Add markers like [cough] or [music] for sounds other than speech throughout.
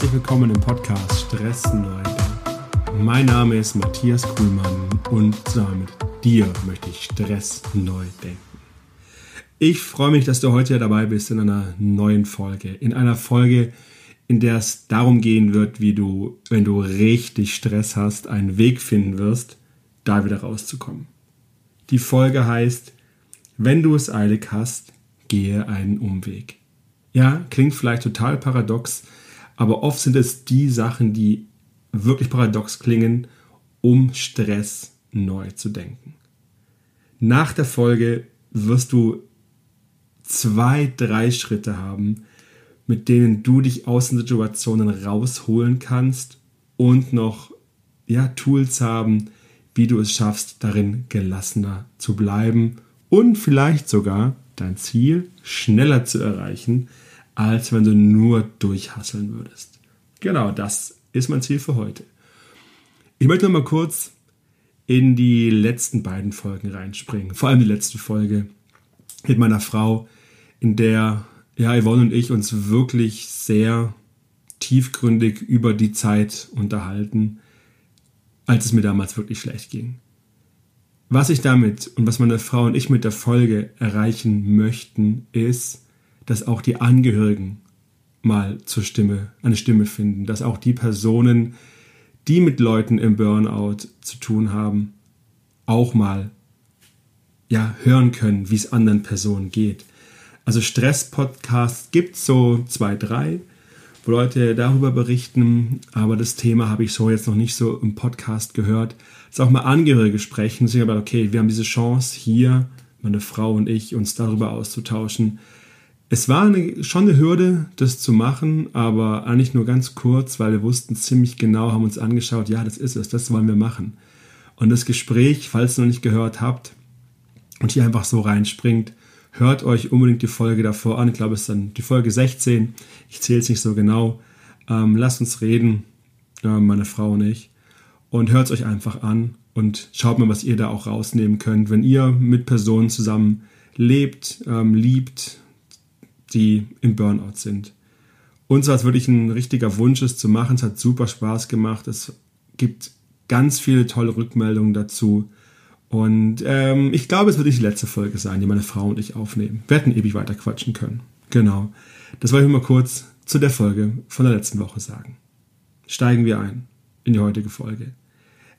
herzlich willkommen im Podcast Stress neu Mein Name ist Matthias Kuhlmann und zusammen mit dir möchte ich Stress neu denken. Ich freue mich, dass du heute dabei bist in einer neuen Folge. In einer Folge, in der es darum gehen wird, wie du, wenn du richtig Stress hast, einen Weg finden wirst, da wieder rauszukommen. Die Folge heißt, wenn du es eilig hast, gehe einen Umweg. Ja, klingt vielleicht total paradox, aber oft sind es die Sachen, die wirklich paradox klingen, um Stress neu zu denken. Nach der Folge wirst du zwei, drei Schritte haben, mit denen du dich aus den Situationen rausholen kannst und noch ja, Tools haben, wie du es schaffst, darin gelassener zu bleiben und vielleicht sogar dein Ziel schneller zu erreichen, als wenn du nur durchhasseln würdest. Genau, das ist mein Ziel für heute. Ich möchte noch mal kurz in die letzten beiden Folgen reinspringen. Vor allem die letzte Folge mit meiner Frau, in der ja, Yvonne und ich uns wirklich sehr tiefgründig über die Zeit unterhalten, als es mir damals wirklich schlecht ging. Was ich damit und was meine Frau und ich mit der Folge erreichen möchten, ist, dass auch die Angehörigen mal zur Stimme, eine Stimme finden, dass auch die Personen, die mit Leuten im Burnout zu tun haben, auch mal ja, hören können, wie es anderen Personen geht. Also Stress-Podcasts gibt es so zwei, drei, wo Leute darüber berichten, aber das Thema habe ich so jetzt noch nicht so im Podcast gehört. Ist auch mal Angehörige sprechen, sich aber okay, wir haben diese Chance hier, meine Frau und ich, uns darüber auszutauschen, es war eine, schon eine Hürde, das zu machen, aber eigentlich nur ganz kurz, weil wir wussten ziemlich genau, haben uns angeschaut, ja, das ist es, das wollen wir machen. Und das Gespräch, falls ihr noch nicht gehört habt und hier einfach so reinspringt, hört euch unbedingt die Folge davor an. Ich glaube, es ist dann die Folge 16. Ich zähle es nicht so genau. Ähm, lasst uns reden, äh, meine Frau und ich. Und hört es euch einfach an und schaut mal, was ihr da auch rausnehmen könnt. Wenn ihr mit Personen zusammen lebt, ähm, liebt, die im Burnout sind. Uns war es wirklich ein richtiger Wunsch, es zu machen. Es hat super Spaß gemacht. Es gibt ganz viele tolle Rückmeldungen dazu. Und ähm, ich glaube, es wird nicht die letzte Folge sein, die meine Frau und ich aufnehmen. Wir hätten ewig weiter quatschen können. Genau. Das wollte ich mal kurz zu der Folge von der letzten Woche sagen. Steigen wir ein in die heutige Folge.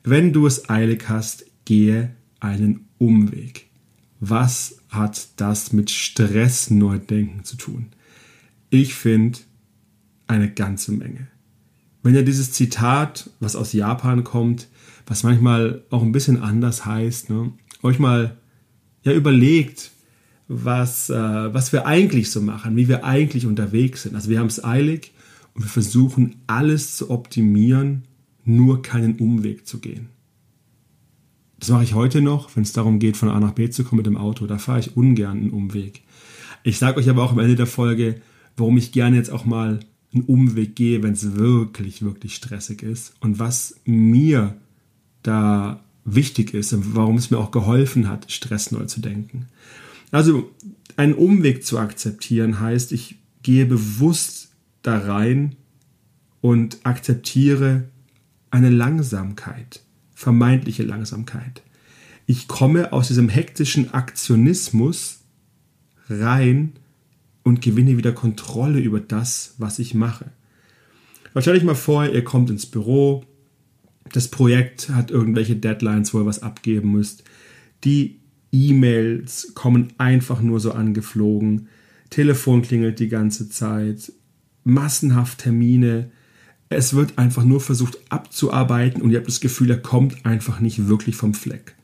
Wenn du es eilig hast, gehe einen Umweg. Was hat das mit Stress Neudenken zu tun? Ich finde eine ganze Menge. Wenn ihr dieses Zitat, was aus Japan kommt, was manchmal auch ein bisschen anders heißt, ne, euch mal ja überlegt, was, äh, was wir eigentlich so machen, wie wir eigentlich unterwegs sind. Also wir haben es eilig und wir versuchen alles zu optimieren, nur keinen Umweg zu gehen. Das mache ich heute noch, wenn es darum geht, von A nach B zu kommen mit dem Auto. Da fahre ich ungern einen Umweg. Ich sage euch aber auch am Ende der Folge, warum ich gerne jetzt auch mal einen Umweg gehe, wenn es wirklich, wirklich stressig ist und was mir da wichtig ist und warum es mir auch geholfen hat, Stress neu zu denken. Also einen Umweg zu akzeptieren heißt, ich gehe bewusst da rein und akzeptiere eine Langsamkeit vermeintliche Langsamkeit. Ich komme aus diesem hektischen Aktionismus rein und gewinne wieder Kontrolle über das, was ich mache. Stell euch mal vor, ihr kommt ins Büro, das Projekt hat irgendwelche Deadlines, wo ihr was abgeben müsst. Die E-Mails kommen einfach nur so angeflogen. Telefon klingelt die ganze Zeit. Massenhaft Termine. Es wird einfach nur versucht abzuarbeiten und ihr habt das Gefühl, er kommt einfach nicht wirklich vom Fleck.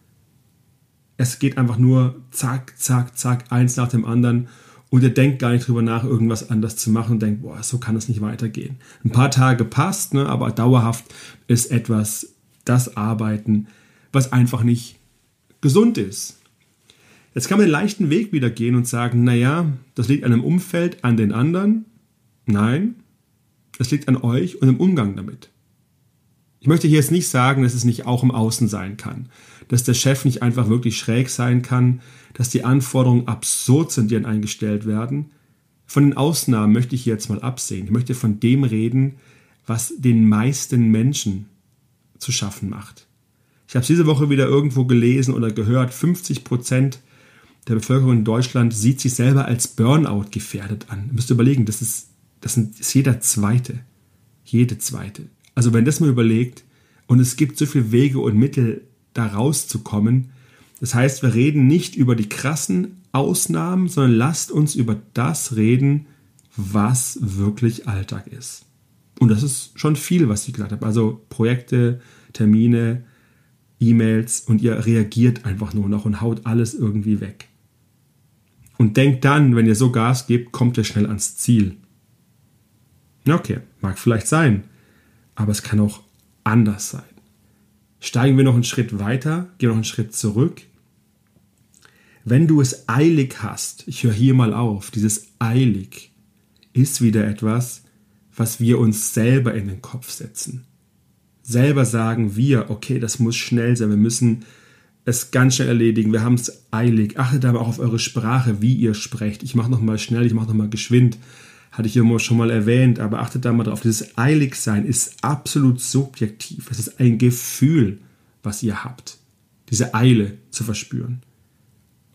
Es geht einfach nur zack, zack, zack, eins nach dem anderen und ihr denkt gar nicht drüber nach, irgendwas anders zu machen und denkt, boah, so kann es nicht weitergehen. Ein paar Tage passt, ne, aber dauerhaft ist etwas das Arbeiten, was einfach nicht gesund ist. Jetzt kann man den leichten Weg wieder gehen und sagen, naja, das liegt an dem Umfeld, an den anderen. Nein, es liegt an euch und im Umgang damit. Ich möchte hier jetzt nicht sagen, dass es nicht auch im Außen sein kann, dass der Chef nicht einfach wirklich schräg sein kann, dass die Anforderungen absurd sind, die an eingestellt werden. Von den Ausnahmen möchte ich hier jetzt mal absehen. Ich möchte von dem reden, was den meisten Menschen zu schaffen macht. Ich habe diese Woche wieder irgendwo gelesen oder gehört, 50 Prozent der Bevölkerung in Deutschland sieht sich selber als Burnout gefährdet an. Ihr müsst überlegen, das ist, das ist jeder Zweite. Jede Zweite. Also wenn das mal überlegt, und es gibt so viele Wege und Mittel, da rauszukommen, das heißt, wir reden nicht über die krassen Ausnahmen, sondern lasst uns über das reden, was wirklich Alltag ist. Und das ist schon viel, was ich gesagt habe. Also Projekte, Termine, E-Mails und ihr reagiert einfach nur noch und haut alles irgendwie weg. Und denkt dann, wenn ihr so Gas gebt, kommt ihr schnell ans Ziel. Okay, mag vielleicht sein, aber es kann auch anders sein. Steigen wir noch einen Schritt weiter, gehen noch einen Schritt zurück. Wenn du es eilig hast, ich höre hier mal auf, dieses eilig ist wieder etwas, was wir uns selber in den Kopf setzen. Selber sagen wir, okay, das muss schnell sein, wir müssen es ganz schnell erledigen, wir haben es eilig. Achtet aber auch auf eure Sprache, wie ihr sprecht. Ich mache nochmal schnell, ich mache nochmal geschwind. Hatte ich immer schon mal erwähnt, aber achtet da mal drauf. Dieses Eiligsein ist absolut subjektiv. Es ist ein Gefühl, was ihr habt. Diese Eile zu verspüren.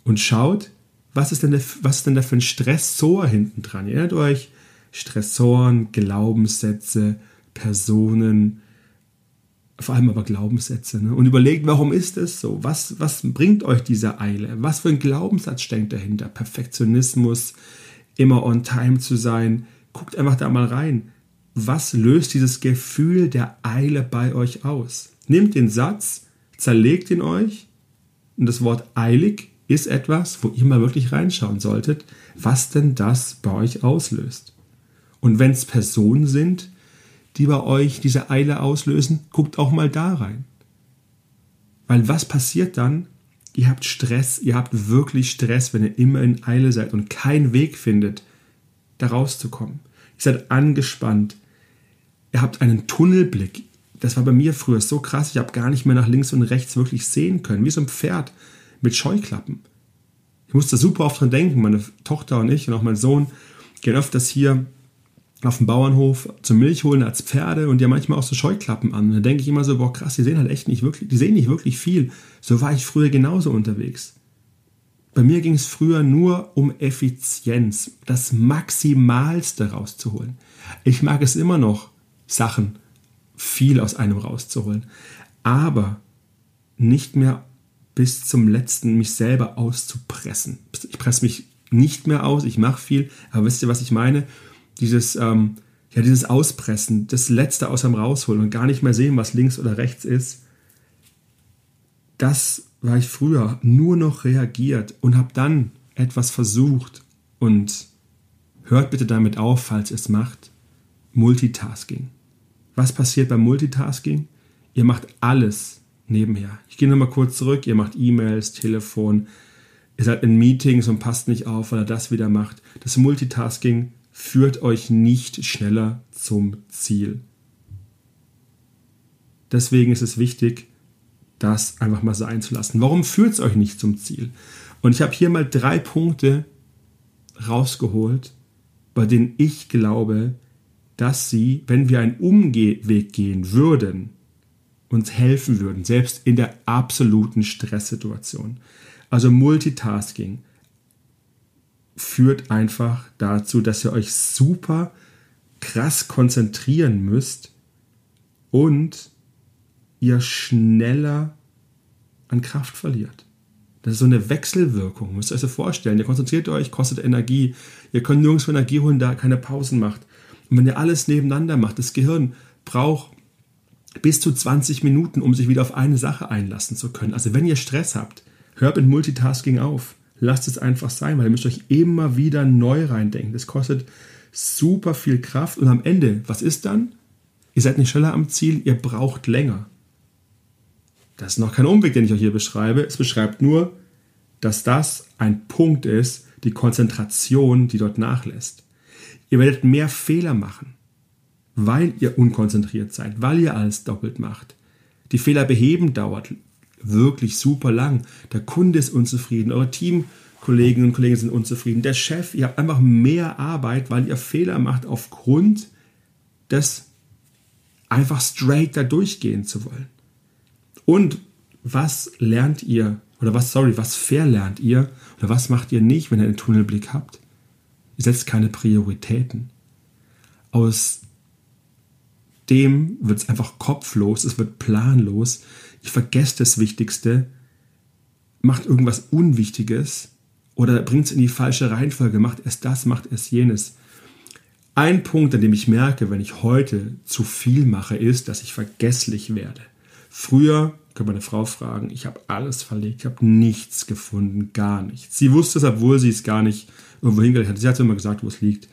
Und schaut, was ist denn, der, was ist denn da für ein Stressor hinten dran? Ihr erinnert euch, Stressoren, Glaubenssätze, Personen, vor allem aber Glaubenssätze. Ne? Und überlegt, warum ist es so? Was, was bringt euch diese Eile? Was für ein Glaubenssatz steckt dahinter? Perfektionismus, immer on time zu sein. Guckt einfach da mal rein. Was löst dieses Gefühl der Eile bei euch aus? Nehmt den Satz, zerlegt ihn euch und das Wort eilig ist etwas, wo ihr mal wirklich reinschauen solltet, was denn das bei euch auslöst. Und wenn es Personen sind, die bei euch diese Eile auslösen, guckt auch mal da rein. Weil was passiert dann? Ihr habt Stress, ihr habt wirklich Stress, wenn ihr immer in Eile seid und keinen Weg findet, da rauszukommen. Ihr seid angespannt. Ihr habt einen Tunnelblick. Das war bei mir früher so krass, ich habe gar nicht mehr nach links und rechts wirklich sehen können, wie so ein Pferd mit Scheuklappen. Ich musste super oft dran denken, meine Tochter und ich und auch mein Sohn gehen öfters hier auf dem Bauernhof zum Milch holen als Pferde und ja manchmal auch so Scheuklappen an. Da denke ich immer so, boah krass, die sehen halt echt nicht wirklich, die sehen nicht wirklich viel. So war ich früher genauso unterwegs. Bei mir ging es früher nur um Effizienz, das Maximalste rauszuholen. Ich mag es immer noch, Sachen viel aus einem rauszuholen, aber nicht mehr bis zum letzten mich selber auszupressen. Ich presse mich nicht mehr aus, ich mache viel, aber wisst ihr, was ich meine? Dieses, ähm, ja, dieses Auspressen, das Letzte aus einem rausholen und gar nicht mehr sehen, was links oder rechts ist, das war ich früher nur noch reagiert und habe dann etwas versucht und hört bitte damit auf, falls es macht. Multitasking. Was passiert beim Multitasking? Ihr macht alles nebenher. Ich gehe nochmal kurz zurück. Ihr macht E-Mails, Telefon, ihr seid in Meetings und passt nicht auf, weil er das wieder macht. Das Multitasking führt euch nicht schneller zum Ziel. Deswegen ist es wichtig, das einfach mal sein zu lassen. Warum führt es euch nicht zum Ziel? Und ich habe hier mal drei Punkte rausgeholt, bei denen ich glaube, dass sie, wenn wir einen Umweg gehen würden, uns helfen würden, selbst in der absoluten Stresssituation. Also Multitasking, führt einfach dazu, dass ihr euch super krass konzentrieren müsst und ihr schneller an Kraft verliert. Das ist so eine Wechselwirkung, müsst ihr euch so vorstellen. Ihr konzentriert euch, kostet Energie. Ihr könnt nirgendwo Energie holen, da keine Pausen macht. Und wenn ihr alles nebeneinander macht, das Gehirn braucht bis zu 20 Minuten, um sich wieder auf eine Sache einlassen zu können. Also wenn ihr Stress habt, hört mit Multitasking auf lasst es einfach sein, weil ihr müsst euch immer wieder neu reindenken. Das kostet super viel Kraft und am Ende, was ist dann? Ihr seid nicht schneller am Ziel, ihr braucht länger. Das ist noch kein Umweg, den ich euch hier beschreibe. Es beschreibt nur, dass das ein Punkt ist, die Konzentration, die dort nachlässt. Ihr werdet mehr Fehler machen, weil ihr unkonzentriert seid, weil ihr alles doppelt macht. Die Fehler beheben dauert wirklich super lang. Der Kunde ist unzufrieden, eure Teamkolleginnen und Kollegen sind unzufrieden, der Chef, ihr habt einfach mehr Arbeit, weil ihr Fehler macht aufgrund des einfach straight da durchgehen zu wollen. Und was lernt ihr, oder was, sorry, was verlernt ihr, oder was macht ihr nicht, wenn ihr einen Tunnelblick habt? Ihr setzt keine Prioritäten. Aus dem wird es einfach kopflos, es wird planlos. Ihr vergesst das Wichtigste, macht irgendwas Unwichtiges oder bringt es in die falsche Reihenfolge, macht es das, macht es jenes. Ein Punkt, an dem ich merke, wenn ich heute zu viel mache, ist, dass ich vergesslich werde. Früher, kann meine Frau fragen, ich habe alles verlegt, ich habe nichts gefunden, gar nichts. Sie wusste es, obwohl sie es gar nicht irgendwo hingelegt hat. Sie hat immer gesagt, wo es liegt.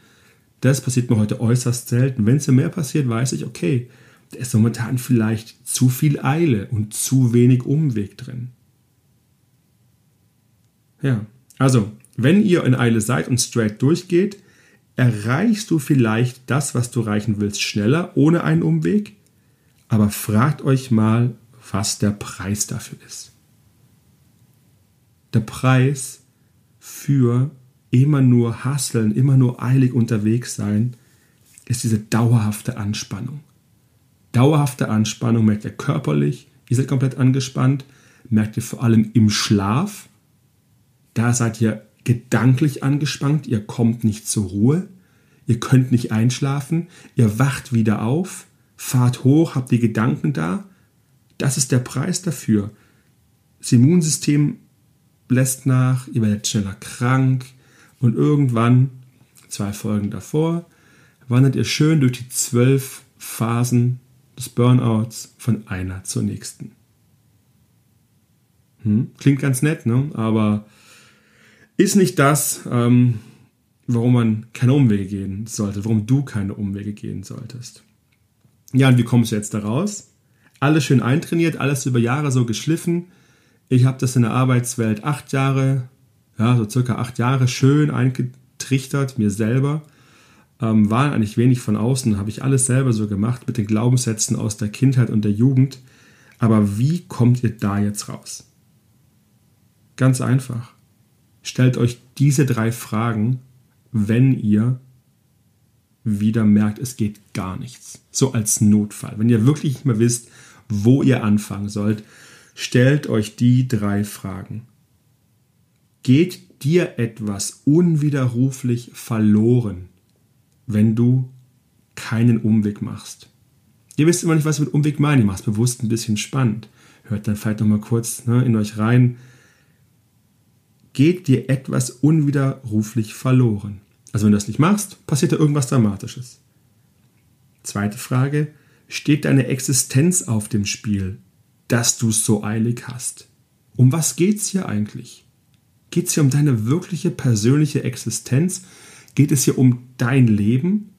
Das passiert mir heute äußerst selten. Wenn es mir mehr passiert, weiß ich, okay, da ist momentan vielleicht zu viel Eile und zu wenig Umweg drin. Ja, also, wenn ihr in Eile seid und straight durchgeht, erreichst du vielleicht das, was du erreichen willst, schneller, ohne einen Umweg. Aber fragt euch mal, was der Preis dafür ist. Der Preis für immer nur hasseln, immer nur eilig unterwegs sein, ist diese dauerhafte Anspannung. Dauerhafte Anspannung merkt ihr körperlich, ihr seid komplett angespannt, merkt ihr vor allem im Schlaf. Da seid ihr gedanklich angespannt, ihr kommt nicht zur Ruhe, ihr könnt nicht einschlafen, ihr wacht wieder auf, fahrt hoch, habt die Gedanken da. Das ist der Preis dafür. Das Immunsystem lässt nach, ihr werdet schneller krank, und irgendwann, zwei Folgen davor, wandert ihr schön durch die zwölf Phasen des Burnouts von einer zur nächsten. Hm? Klingt ganz nett, ne? aber ist nicht das, ähm, warum man keine Umwege gehen sollte, warum du keine Umwege gehen solltest. Ja, und wie kommst du jetzt da raus? Alles schön eintrainiert, alles über Jahre so geschliffen. Ich habe das in der Arbeitswelt acht Jahre ja, so circa acht Jahre schön eingetrichtert, mir selber. Ähm, war eigentlich wenig von außen, habe ich alles selber so gemacht mit den Glaubenssätzen aus der Kindheit und der Jugend. Aber wie kommt ihr da jetzt raus? Ganz einfach. Stellt euch diese drei Fragen, wenn ihr wieder merkt, es geht gar nichts. So als Notfall. Wenn ihr wirklich nicht mehr wisst, wo ihr anfangen sollt, stellt euch die drei Fragen geht dir etwas unwiderruflich verloren, wenn du keinen Umweg machst. Ihr wisst immer nicht, was ich mit Umweg meine. Ihr macht es bewusst ein bisschen spannend. Hört dann vielleicht nochmal kurz ne, in euch rein. Geht dir etwas unwiderruflich verloren? Also wenn du das nicht machst, passiert da irgendwas Dramatisches. Zweite Frage. Steht deine Existenz auf dem Spiel, dass du es so eilig hast? Um was geht's hier eigentlich? Geht es hier um deine wirkliche persönliche Existenz? Geht es hier um dein Leben?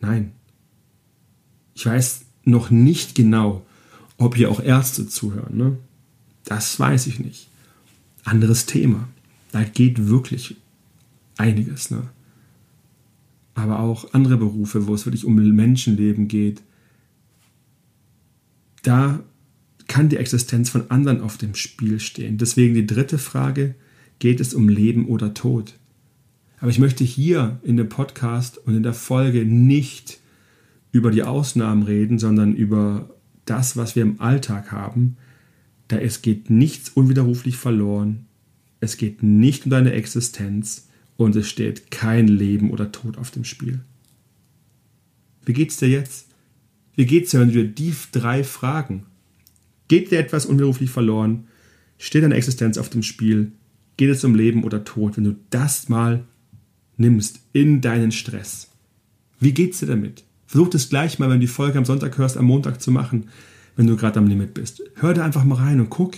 Nein. Ich weiß noch nicht genau, ob hier auch Ärzte zuhören. Ne? Das weiß ich nicht. Anderes Thema. Da geht wirklich einiges. Ne? Aber auch andere Berufe, wo es wirklich um Menschenleben geht. Da kann die Existenz von anderen auf dem Spiel stehen. Deswegen die dritte Frage, geht es um Leben oder Tod? Aber ich möchte hier in dem Podcast und in der Folge nicht über die Ausnahmen reden, sondern über das, was wir im Alltag haben. Da es geht nichts unwiderruflich verloren, es geht nicht um deine Existenz und es steht kein Leben oder Tod auf dem Spiel. Wie geht's dir jetzt? Wie geht's dir, wenn du dir die drei Fragen Geht dir etwas unberuflich verloren? Steht deine Existenz auf dem Spiel? Geht es um Leben oder Tod, wenn du das mal nimmst in deinen Stress? Wie geht's dir damit? Versuch das gleich mal, wenn du die Folge am Sonntag hörst, am Montag zu machen, wenn du gerade am Limit bist. Hör da einfach mal rein und guck,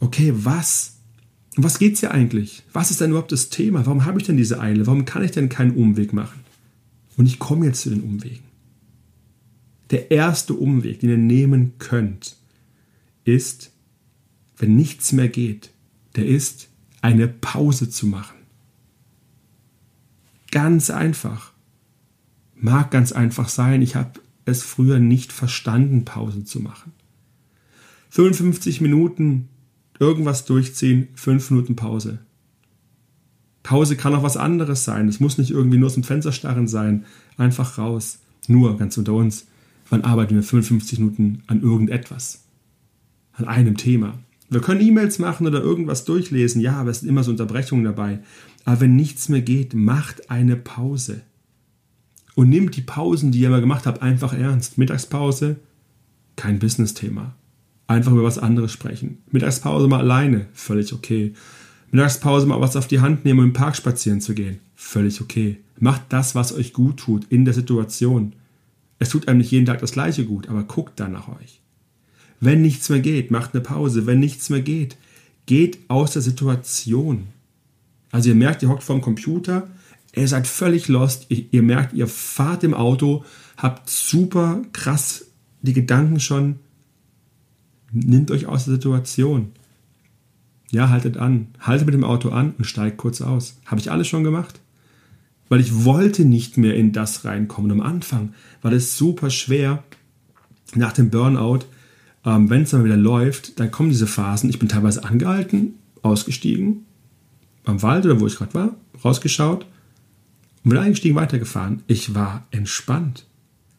okay, was? Um was geht's hier eigentlich? Was ist denn überhaupt das Thema? Warum habe ich denn diese Eile? Warum kann ich denn keinen Umweg machen? Und ich komme jetzt zu den Umwegen. Der erste Umweg, den ihr nehmen könnt, ist, wenn nichts mehr geht, der ist, eine Pause zu machen. Ganz einfach. Mag ganz einfach sein, ich habe es früher nicht verstanden, Pause zu machen. 55 Minuten irgendwas durchziehen, 5 Minuten Pause. Pause kann auch was anderes sein. Es muss nicht irgendwie nur zum Fenster starren sein. Einfach raus. Nur, ganz unter uns, Wann arbeiten wir 55 Minuten an irgendetwas? An einem Thema. Wir können E-Mails machen oder irgendwas durchlesen, ja, aber es sind immer so Unterbrechungen dabei. Aber wenn nichts mehr geht, macht eine Pause. Und nimmt die Pausen, die ihr immer gemacht habt, einfach ernst. Mittagspause, kein Business-Thema. Einfach über was anderes sprechen. Mittagspause mal alleine, völlig okay. Mittagspause mal was auf die Hand nehmen, um im Park spazieren zu gehen, völlig okay. Macht das, was euch gut tut in der Situation. Es tut einem nicht jeden Tag das gleiche gut, aber guckt dann nach euch. Wenn nichts mehr geht, macht eine Pause. Wenn nichts mehr geht, geht aus der Situation. Also ihr merkt, ihr hockt vorm Computer, ihr seid völlig lost, ihr, ihr merkt, ihr fahrt im Auto, habt super krass die Gedanken schon, nimmt euch aus der Situation. Ja, haltet an, haltet mit dem Auto an und steigt kurz aus. Habe ich alles schon gemacht? Weil ich wollte nicht mehr in das reinkommen. Am Anfang war das super schwer nach dem Burnout ähm, wenn es dann wieder läuft, dann kommen diese Phasen. Ich bin teilweise angehalten, ausgestiegen, am Wald oder wo ich gerade war, rausgeschaut und wieder eingestiegen, weitergefahren. Ich war entspannt.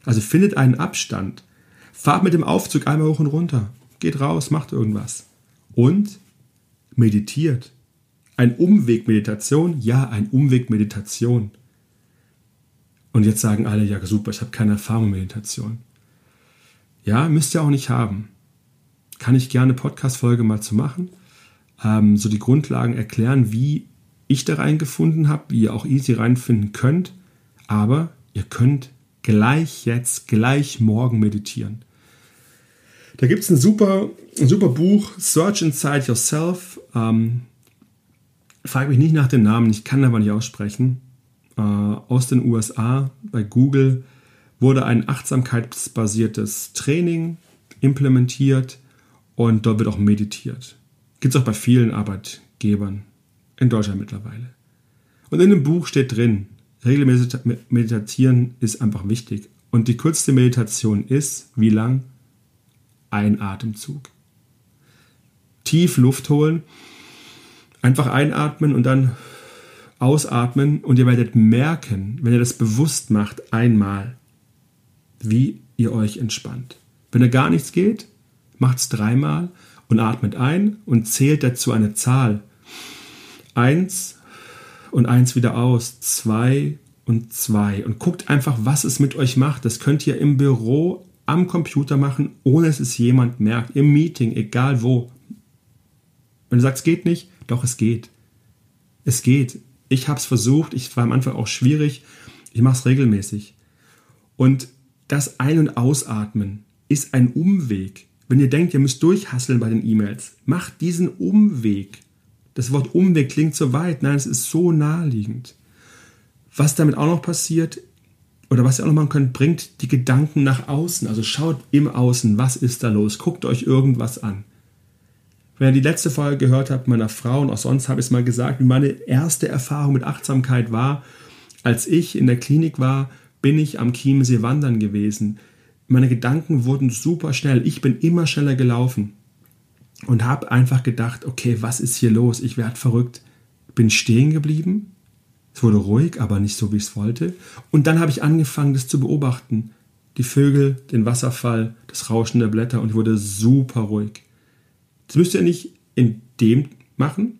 Also findet einen Abstand. Fahrt mit dem Aufzug einmal hoch und runter. Geht raus, macht irgendwas. Und meditiert. Ein Umweg Meditation? Ja, ein Umweg Meditation. Und jetzt sagen alle, ja super, ich habe keine Erfahrung mit Meditation. Ja, müsst ihr auch nicht haben. Kann ich gerne Podcast-Folge mal zu machen. Ähm, so die Grundlagen erklären, wie ich da reingefunden habe, wie ihr auch easy reinfinden könnt. Aber ihr könnt gleich jetzt, gleich morgen meditieren. Da gibt es ein super, ein super Buch, Search Inside Yourself. Ähm, frag mich nicht nach dem Namen, ich kann aber nicht aussprechen. Äh, aus den USA bei Google wurde ein achtsamkeitsbasiertes Training implementiert und dort wird auch meditiert. Gibt es auch bei vielen Arbeitgebern in Deutschland mittlerweile. Und in dem Buch steht drin, regelmäßig meditieren ist einfach wichtig. Und die kürzeste Meditation ist, wie lang? Ein Atemzug. Tief Luft holen, einfach einatmen und dann ausatmen und ihr werdet merken, wenn ihr das bewusst macht, einmal, wie ihr euch entspannt. Wenn da gar nichts geht, macht es dreimal und atmet ein und zählt dazu eine Zahl. Eins und eins wieder aus, zwei und zwei und guckt einfach, was es mit euch macht. Das könnt ihr im Büro am Computer machen, ohne dass es jemand merkt, im Meeting, egal wo. Wenn du sagst, es geht nicht, doch es geht. Es geht. Ich habe es versucht, ich war am Anfang auch schwierig. Ich mache es regelmäßig. Und das Ein- und Ausatmen ist ein Umweg. Wenn ihr denkt, ihr müsst durchhasseln bei den E-Mails, macht diesen Umweg. Das Wort Umweg klingt so weit, nein, es ist so naheliegend. Was damit auch noch passiert, oder was ihr auch noch machen könnt, bringt die Gedanken nach außen. Also schaut im Außen, was ist da los? Guckt euch irgendwas an. Wenn ihr die letzte Folge gehört habt meiner Frau und auch sonst habe ich es mal gesagt, wie meine erste Erfahrung mit Achtsamkeit war, als ich in der Klinik war, bin ich am Chiemsee wandern gewesen. Meine Gedanken wurden super schnell. Ich bin immer schneller gelaufen und habe einfach gedacht, okay, was ist hier los? Ich werde verrückt. Bin stehen geblieben. Es wurde ruhig, aber nicht so, wie ich es wollte. Und dann habe ich angefangen, das zu beobachten. Die Vögel, den Wasserfall, das Rauschen der Blätter und ich wurde super ruhig. Das müsst ihr nicht in dem machen.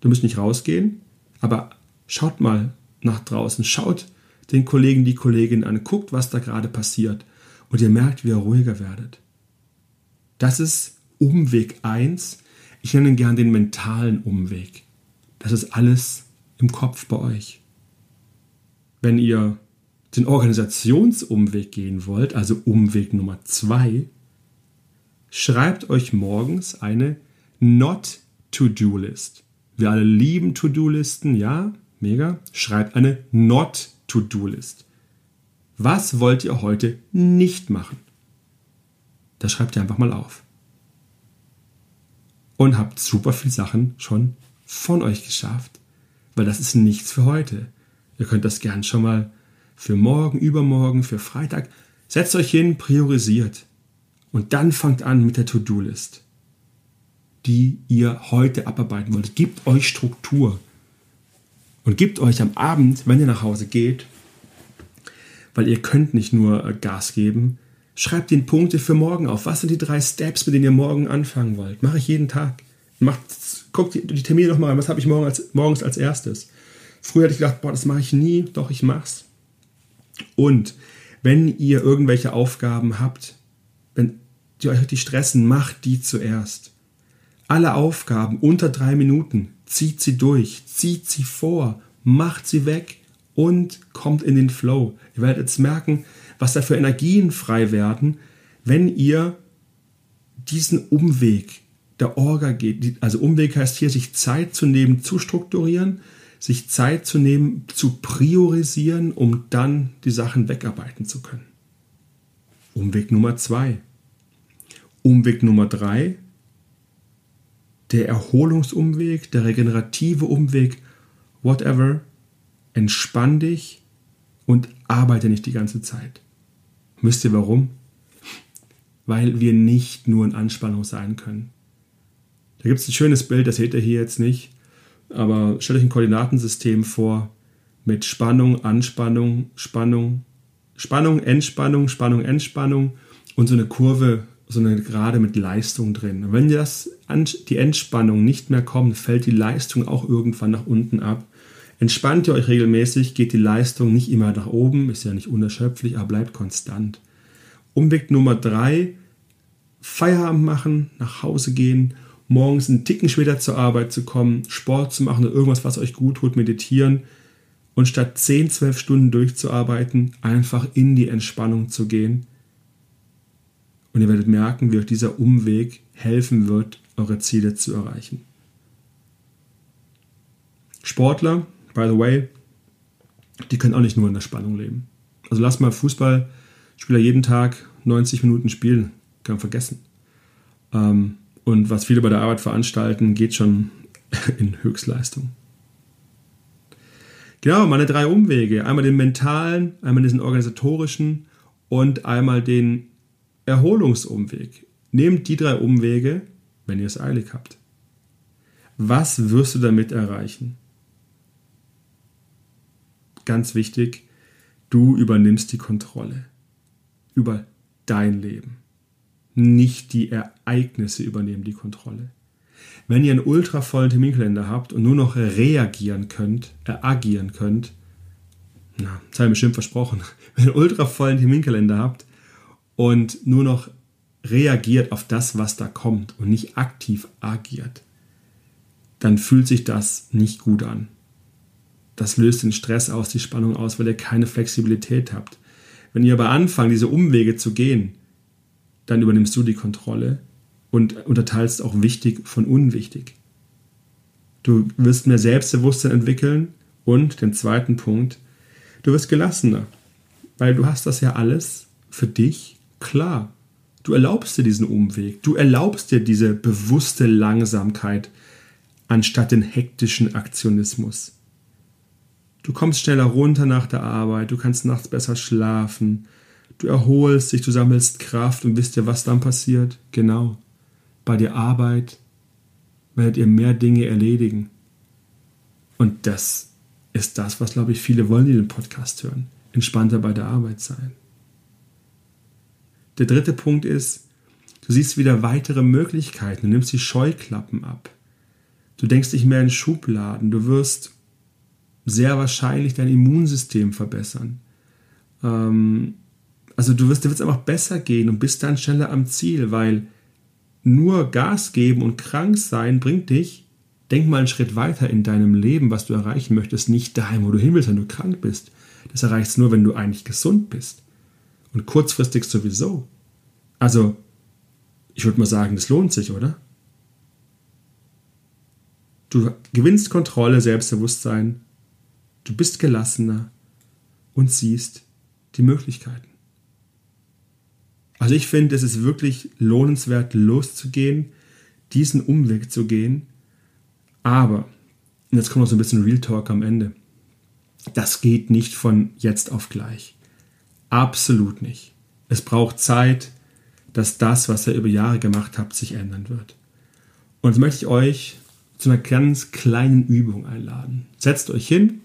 Du müsst nicht rausgehen, aber schaut mal nach draußen. Schaut den Kollegen, die Kollegin an, guckt, was da gerade passiert und ihr merkt, wie ihr ruhiger werdet. Das ist Umweg 1. Ich nenne ihn gern den mentalen Umweg. Das ist alles im Kopf bei euch. Wenn ihr den Organisationsumweg gehen wollt, also Umweg Nummer 2, schreibt euch morgens eine Not-To-Do-List. Wir alle lieben To-Do-Listen, ja, mega. Schreibt eine Not To-Do-List. Was wollt ihr heute nicht machen? Das schreibt ihr einfach mal auf. Und habt super viele Sachen schon von euch geschafft. Weil das ist nichts für heute. Ihr könnt das gern schon mal für morgen, übermorgen, für Freitag. Setzt euch hin, priorisiert. Und dann fangt an mit der To-Do-List, die ihr heute abarbeiten wollt. Gebt euch Struktur und gebt euch am Abend, wenn ihr nach Hause geht, weil ihr könnt nicht nur äh, Gas geben. Schreibt den Punkte für morgen auf. Was sind die drei Steps, mit denen ihr morgen anfangen wollt? Mache ich jeden Tag. Macht, guckt die, die Termine nochmal an. Was habe ich morgen als, morgens als erstes? Früher hätte ich gedacht, boah, das mache ich nie. Doch, ich mach's. Und wenn ihr irgendwelche Aufgaben habt, wenn die euch die stressen, macht die zuerst. Alle Aufgaben unter drei Minuten, zieht sie durch, zieht sie vor, macht sie weg und kommt in den Flow. Ihr werdet jetzt merken, was da für Energien frei werden, wenn ihr diesen Umweg der Orga geht. Also Umweg heißt hier, sich Zeit zu nehmen, zu strukturieren, sich Zeit zu nehmen, zu priorisieren, um dann die Sachen wegarbeiten zu können. Umweg Nummer zwei. Umweg Nummer drei, der Erholungsumweg, der regenerative Umweg, whatever, entspann dich und arbeite nicht die ganze Zeit. Müsst ihr warum? Weil wir nicht nur in Anspannung sein können. Da gibt es ein schönes Bild, das seht ihr hier jetzt nicht, aber stellt euch ein Koordinatensystem vor mit Spannung, Anspannung, Spannung, Spannung, Entspannung, Spannung, Entspannung und so eine Kurve, so eine Gerade mit Leistung drin. Wenn das, die Entspannung nicht mehr kommt, fällt die Leistung auch irgendwann nach unten ab. Entspannt ihr euch regelmäßig, geht die Leistung nicht immer nach oben, ist ja nicht unerschöpflich, aber bleibt konstant. Umweg Nummer drei, Feierabend machen, nach Hause gehen, morgens einen Ticken später zur Arbeit zu kommen, Sport zu machen oder irgendwas, was euch gut tut, meditieren und statt 10, 12 Stunden durchzuarbeiten, einfach in die Entspannung zu gehen. Und ihr werdet merken, wie euch dieser Umweg helfen wird, eure Ziele zu erreichen. Sportler by the way, die können auch nicht nur in der Spannung leben. Also lass mal Fußballspieler jeden Tag 90 Minuten spielen, kann man vergessen. Ähm, und was viele bei der Arbeit veranstalten, geht schon [laughs] in Höchstleistung. Genau, meine drei Umwege. Einmal den mentalen, einmal diesen organisatorischen und einmal den Erholungsumweg. Nehmt die drei Umwege, wenn ihr es eilig habt. Was wirst du damit erreichen? ganz wichtig, du übernimmst die Kontrolle über dein Leben. Nicht die Ereignisse übernehmen die Kontrolle. Wenn ihr einen ultra vollen Terminkalender habt und nur noch reagieren könnt, äh, agieren könnt, na, das habe ich bestimmt versprochen, [laughs] wenn ihr einen ultra vollen Terminkalender habt und nur noch reagiert auf das, was da kommt und nicht aktiv agiert, dann fühlt sich das nicht gut an das löst den Stress aus, die Spannung aus, weil ihr keine Flexibilität habt. Wenn ihr aber anfangt, diese Umwege zu gehen, dann übernimmst du die Kontrolle und unterteilst auch wichtig von unwichtig. Du wirst mehr Selbstbewusstsein entwickeln und den zweiten Punkt, du wirst gelassener, weil du hast das ja alles für dich klar. Du erlaubst dir diesen Umweg, du erlaubst dir diese bewusste Langsamkeit anstatt den hektischen Aktionismus. Du kommst schneller runter nach der Arbeit, du kannst nachts besser schlafen, du erholst dich, du sammelst Kraft und wisst ihr, was dann passiert? Genau. Bei der Arbeit werdet ihr mehr Dinge erledigen. Und das ist das, was, glaube ich, viele wollen, die den Podcast hören. Entspannter bei der Arbeit sein. Der dritte Punkt ist, du siehst wieder weitere Möglichkeiten, du nimmst die Scheuklappen ab. Du denkst nicht mehr in Schubladen, du wirst sehr wahrscheinlich dein Immunsystem verbessern. Ähm, also du wirst, dir wird es einfach besser gehen und bist dann schneller am Ziel, weil nur Gas geben und krank sein bringt dich, denk mal einen Schritt weiter in deinem Leben, was du erreichen möchtest, nicht daheim, wo du hin willst, wenn du krank bist. Das erreichst du nur, wenn du eigentlich gesund bist. Und kurzfristig sowieso. Also, ich würde mal sagen, das lohnt sich, oder? Du gewinnst Kontrolle, Selbstbewusstsein Du bist gelassener und siehst die Möglichkeiten. Also ich finde, es ist wirklich lohnenswert, loszugehen, diesen Umweg zu gehen. Aber, und jetzt kommt noch so ein bisschen Real Talk am Ende, das geht nicht von jetzt auf gleich. Absolut nicht. Es braucht Zeit, dass das, was ihr über Jahre gemacht habt, sich ändern wird. Und jetzt möchte ich euch zu einer ganz kleinen Übung einladen. Setzt euch hin,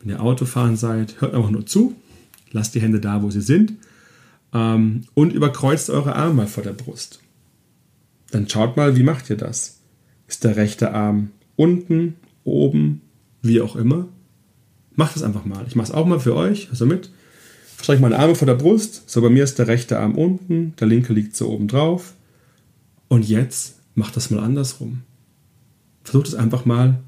wenn ihr Autofahren seid, hört einfach nur zu. lasst die Hände da, wo sie sind ähm, und überkreuzt eure Arme mal vor der Brust. Dann schaut mal, wie macht ihr das? Ist der rechte Arm unten, oben, wie auch immer? Macht das einfach mal. Ich mache es auch mal für euch. Also mit. Strecke meine Arme vor der Brust. So, bei mir ist der rechte Arm unten, der linke liegt so oben drauf. Und jetzt macht das mal andersrum. Versucht es einfach mal,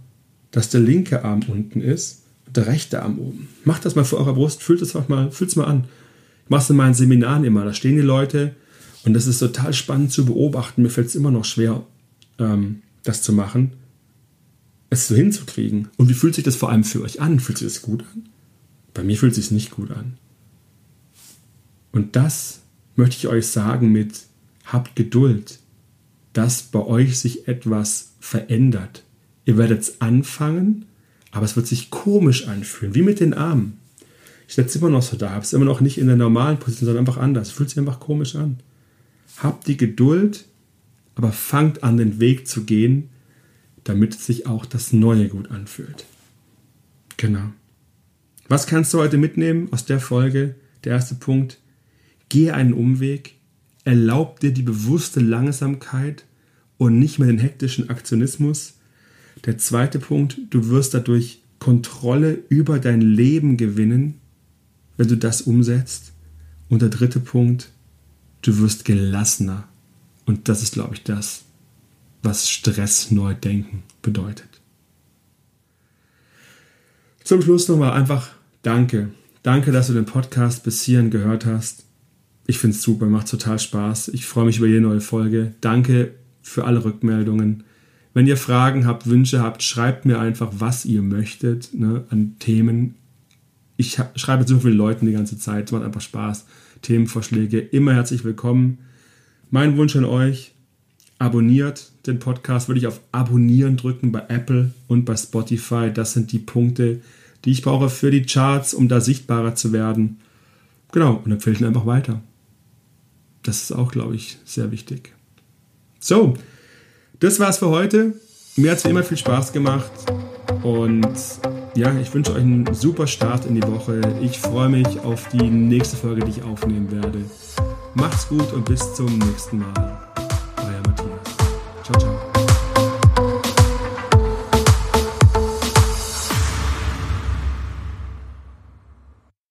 dass der linke Arm unten ist und der rechte Arm oben. Macht das mal vor eurer Brust, fühlt es mal, fühlt es mal an. Ich mache es in meinen Seminaren immer. Da stehen die Leute und das ist total spannend zu beobachten. Mir fällt es immer noch schwer, ähm, das zu machen, es so hinzukriegen. Und wie fühlt sich das vor allem für euch an? Fühlt sich das gut an? Bei mir fühlt es sich nicht gut an. Und das möchte ich euch sagen mit habt Geduld, dass bei euch sich etwas verändert. Ihr werdet es anfangen, aber es wird sich komisch anfühlen, wie mit den Armen. Ich sitze immer noch so da, habe es immer noch nicht in der normalen Position, sondern einfach anders. Fühlt sich einfach komisch an. Habt die Geduld, aber fangt an, den Weg zu gehen, damit sich auch das Neue gut anfühlt. Genau. Was kannst du heute mitnehmen aus der Folge? Der erste Punkt. Gehe einen Umweg, erlaub dir die bewusste Langsamkeit und nicht mehr den hektischen Aktionismus. Der zweite Punkt, du wirst dadurch Kontrolle über dein Leben gewinnen, wenn du das umsetzt. Und der dritte Punkt, du wirst gelassener. Und das ist, glaube ich, das, was Stress neu denken bedeutet. Zum Schluss nochmal einfach Danke. Danke, dass du den Podcast bis hierhin gehört hast. Ich finde es super, macht total Spaß. Ich freue mich über jede neue Folge. Danke für alle Rückmeldungen. Wenn ihr Fragen habt, Wünsche habt, schreibt mir einfach, was ihr möchtet ne, an Themen. Ich schreibe so vielen Leuten die ganze Zeit, es macht einfach Spaß. Themenvorschläge, immer herzlich willkommen. Mein Wunsch an euch, abonniert den Podcast, würde ich auf Abonnieren drücken bei Apple und bei Spotify. Das sind die Punkte, die ich brauche für die Charts, um da sichtbarer zu werden. Genau, und empfehle ihn einfach weiter. Das ist auch, glaube ich, sehr wichtig. So, das war's für heute. Mir hat es wie immer viel Spaß gemacht. Und ja, ich wünsche euch einen super Start in die Woche. Ich freue mich auf die nächste Folge, die ich aufnehmen werde. Macht's gut und bis zum nächsten Mal.